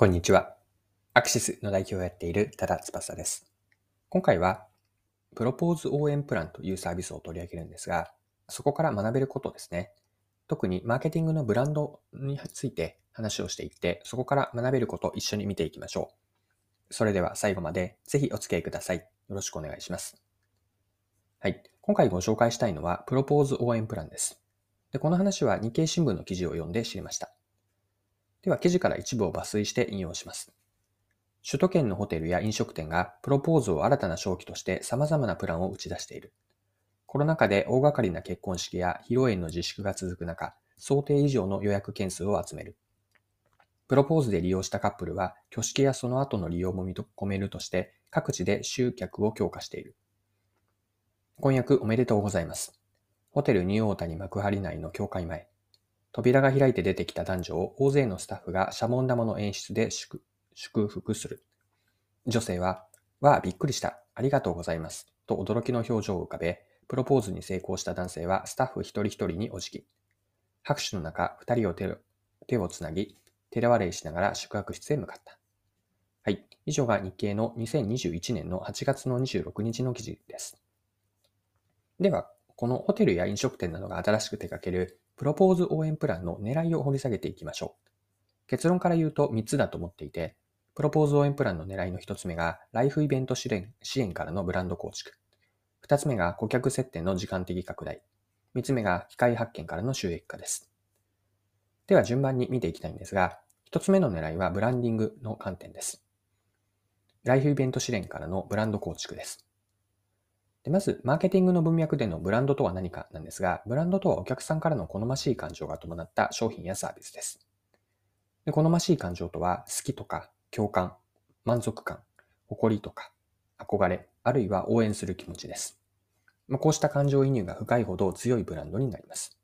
こんにちは。アクシスの代表をやっている多田翼です。今回は、プロポーズ応援プランというサービスを取り上げるんですが、そこから学べることですね。特にマーケティングのブランドについて話をしていって、そこから学べることを一緒に見ていきましょう。それでは最後までぜひお付き合いください。よろしくお願いします。はい。今回ご紹介したいのは、プロポーズ応援プランです。でこの話は日経新聞の記事を読んで知りました。では記事から一部を抜粋して引用します。首都圏のホテルや飲食店がプロポーズを新たな商機として様々なプランを打ち出している。コロナ禍で大掛かりな結婚式や披露宴の自粛が続く中、想定以上の予約件数を集める。プロポーズで利用したカップルは、挙式やその後の利用も認めるとして、各地で集客を強化している。婚約おめでとうございます。ホテルニューオータニ幕張内の教会前。扉が開いて出てきた男女を大勢のスタッフがシャボン玉の演出で祝福する。女性は、わあ、びっくりした。ありがとうございます。と驚きの表情を浮かべ、プロポーズに成功した男性はスタッフ一人一人にお辞儀。拍手の中、二人を手手をつなぎ、手笑いしながら宿泊室へ向かった。はい。以上が日経の2021年の8月の26日の記事です。では、このホテルや飲食店などが新しく手掛けるプロポーズ応援プランの狙いを掘り下げていきましょう。結論から言うと3つだと思っていて、プロポーズ応援プランの狙いの1つ目が、ライフイベント支援支援からのブランド構築。2つ目が顧客接点の時間的拡大。3つ目が機械発見からの収益化です。では順番に見ていきたいんですが、1つ目の狙いはブランディングの観点です。ライフイベント支援からのブランド構築です。でまず、マーケティングの文脈でのブランドとは何かなんですが、ブランドとはお客さんからの好ましい感情が伴った商品やサービスです。で好ましい感情とは、好きとか共感、満足感、誇りとか憧れ、あるいは応援する気持ちです。ま、こうした感情移入が深いほど強いブランドになります。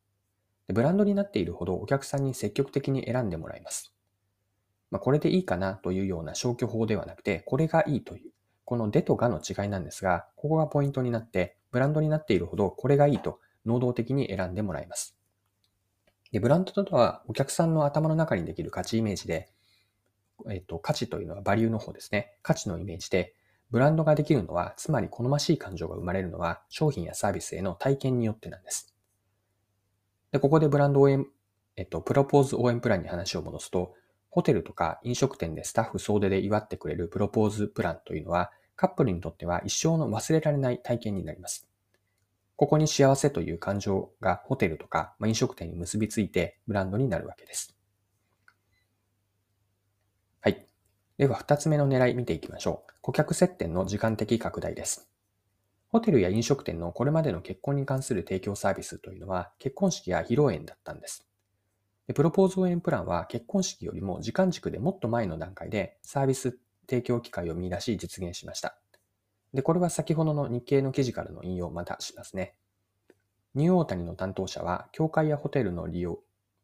でブランドになっているほどお客さんに積極的に選んでもらいます。ま、これでいいかなというような消去法ではなくて、これがいいというこのでとがの違いなんですが、ここがポイントになって、ブランドになっているほどこれがいいと能動的に選んでもらいます。でブランドとはお客さんの頭の中にできる価値イメージで、えっと、価値というのはバリューの方ですね。価値のイメージで、ブランドができるのは、つまり好ましい感情が生まれるのは、商品やサービスへの体験によってなんです。で、ここでブランド応援、えっと、プロポーズ応援プランに話を戻すと、ホテルとか飲食店でスタッフ総出で祝ってくれるプロポーズプランというのは、カップルにとっては一生の忘れられない体験になります。ここに幸せという感情がホテルとか飲食店に結びついてブランドになるわけです。はい。では二つ目の狙い見ていきましょう。顧客接点の時間的拡大です。ホテルや飲食店のこれまでの結婚に関する提供サービスというのは結婚式や披露宴だったんです。でプロポーズ応援プランは結婚式よりも時間軸でもっと前の段階でサービス提供機会を見出し実現しました。で、これは先ほどの日経の記事からの引用をまたしますね。ニューオータニの担当者は、教会やホテルの利用、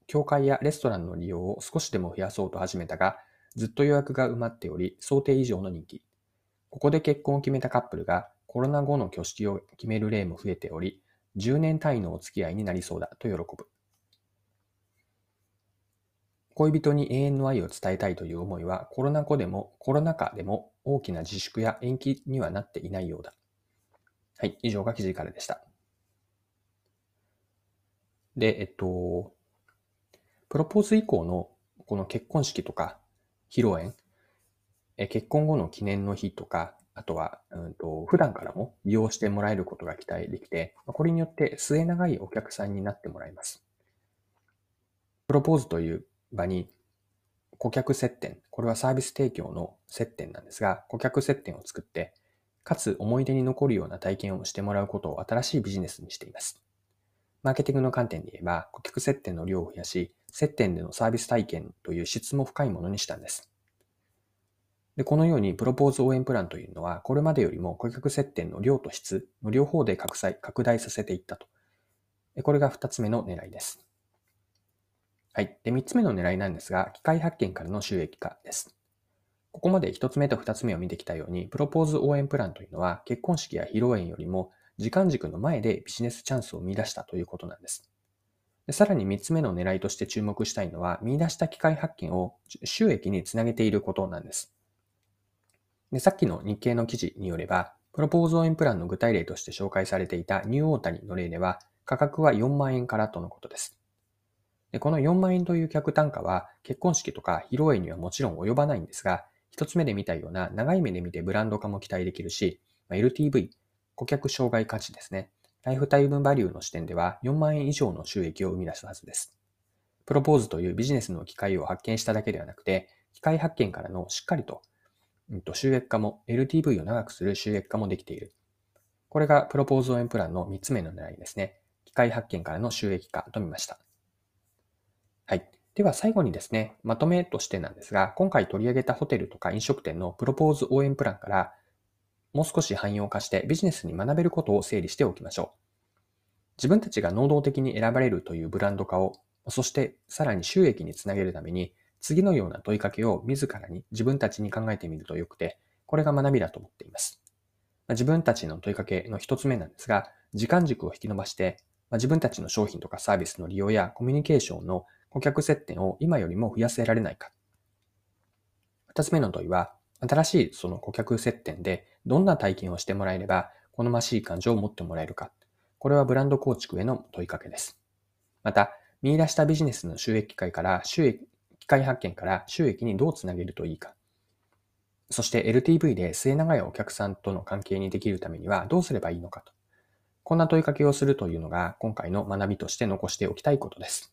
教会やレストランの利用を少しでも増やそうと始めたが、ずっと予約が埋まっており、想定以上の人気。ここで結婚を決めたカップルが、コロナ後の挙式を決める例も増えており、10年単位のお付き合いになりそうだと喜ぶ。恋人に永遠の愛を伝えたいという思いはコロナ後でも、コロナ禍でも大きな自粛や延期にはなっていないようだ。はい、以上が記事からでした。で、えっと、プロポーズ以降のこの結婚式とか披露宴、え結婚後の記念の日とか、あとは、うんと、普段からも利用してもらえることが期待できて、これによって末長いお客さんになってもらいます。プロポーズという場に顧客接点、これはサービス提供の接点なんですが、顧客接点を作って、かつ思い出に残るような体験をしてもらうことを新しいビジネスにしています。マーケティングの観点で言えば、顧客接点の量を増やし、接点でのサービス体験という質も深いものにしたんです。でこのようにプロポーズ応援プランというのは、これまでよりも顧客接点の量と質の両方で拡大させていったと。これが二つ目の狙いです。はい。で、3つ目の狙いなんですが、機械発見からの収益化です。ここまで1つ目と2つ目を見てきたように、プロポーズ応援プランというのは、結婚式や披露宴よりも、時間軸の前でビジネスチャンスを見出したということなんです。さらに3つ目の狙いとして注目したいのは、見出した機械発見を収益につなげていることなんです。でさっきの日経の記事によれば、プロポーズ応援プランの具体例として紹介されていたニューオータニの例では、価格は4万円からとのことです。でこの4万円という客単価は結婚式とか披露宴にはもちろん及ばないんですが、一つ目で見たような長い目で見てブランド化も期待できるし、LTV、顧客障害価値ですね。ライフタイムバリューの視点では4万円以上の収益を生み出すはずです。プロポーズというビジネスの機会を発見しただけではなくて、機械発見からのしっかりとうんと、収益化も、LTV を長くする収益化もできている。これがプロポーズ応援プランの3つ目の狙いですね。機械発見からの収益化と見ました。はい。では最後にですね、まとめとしてなんですが、今回取り上げたホテルとか飲食店のプロポーズ応援プランから、もう少し汎用化してビジネスに学べることを整理しておきましょう。自分たちが能動的に選ばれるというブランド化を、そしてさらに収益につなげるために、次のような問いかけを自らに自分たちに考えてみるとよくて、これが学びだと思っています。自分たちの問いかけの一つ目なんですが、時間軸を引き伸ばして、自分たちの商品とかサービスの利用やコミュニケーションの顧客接点を今よりも増やせられないか。二つ目の問いは、新しいその顧客接点でどんな体験をしてもらえれば好ましい感情を持ってもらえるか。これはブランド構築への問いかけです。また、見出したビジネスの収益化から収益機械発見から収益にどうつなげるといいか。そして LTV で末長いお客さんとの関係にできるためにはどうすればいいのかと。こんな問いかけをするというのが今回の学びとして残しておきたいことです。